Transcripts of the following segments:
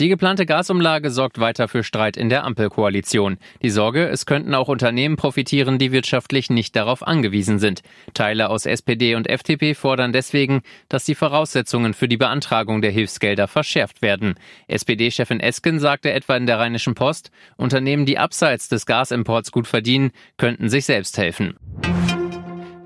Die geplante Gasumlage sorgt weiter für Streit in der Ampelkoalition. Die Sorge, es könnten auch Unternehmen profitieren, die wirtschaftlich nicht darauf angewiesen sind. Teile aus SPD und FDP fordern deswegen, dass die Voraussetzungen für die Beantragung der Hilfsgelder verschärft werden. SPD-Chefin Esken sagte etwa in der Rheinischen Post, Unternehmen, die abseits des Gasimports gut verdienen, könnten sich selbst helfen.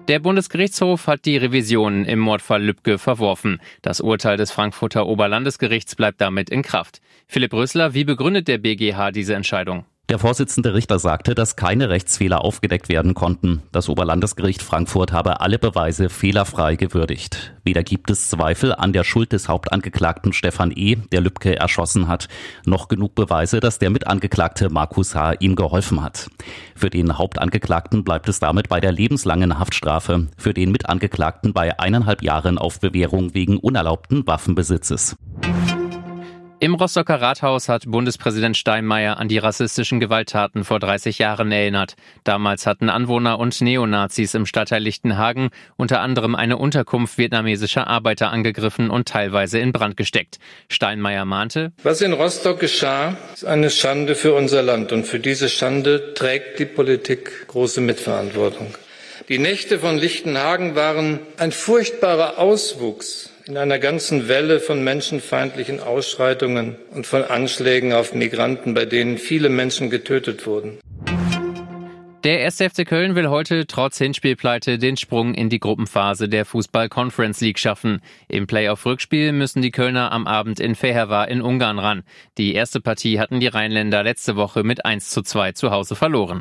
Der Bundesgerichtshof hat die Revisionen im Mordfall Lübcke verworfen. Das Urteil des Frankfurter Oberlandesgerichts bleibt damit in Kraft. Philipp Rösler, wie begründet der BGH diese Entscheidung? Der Vorsitzende Richter sagte, dass keine Rechtsfehler aufgedeckt werden konnten. Das Oberlandesgericht Frankfurt habe alle Beweise fehlerfrei gewürdigt. Weder gibt es Zweifel an der Schuld des Hauptangeklagten Stefan E., der Lübcke erschossen hat, noch genug Beweise, dass der Mitangeklagte Markus H. ihm geholfen hat. Für den Hauptangeklagten bleibt es damit bei der lebenslangen Haftstrafe, für den Mitangeklagten bei eineinhalb Jahren auf Bewährung wegen unerlaubten Waffenbesitzes. Im Rostocker Rathaus hat Bundespräsident Steinmeier an die rassistischen Gewalttaten vor 30 Jahren erinnert. Damals hatten Anwohner und Neonazis im Stadtteil Lichtenhagen unter anderem eine Unterkunft vietnamesischer Arbeiter angegriffen und teilweise in Brand gesteckt. Steinmeier mahnte, Was in Rostock geschah, ist eine Schande für unser Land und für diese Schande trägt die Politik große Mitverantwortung. Die Nächte von Lichtenhagen waren ein furchtbarer Auswuchs in einer ganzen Welle von menschenfeindlichen Ausschreitungen und von Anschlägen auf Migranten, bei denen viele Menschen getötet wurden. Der 1. FC Köln will heute trotz Hinspielpleite den Sprung in die Gruppenphase der Fußball Conference League schaffen. Im Playoff-Rückspiel müssen die Kölner am Abend in Fehervar in Ungarn ran. Die erste Partie hatten die Rheinländer letzte Woche mit 1 zu 2 zu Hause verloren.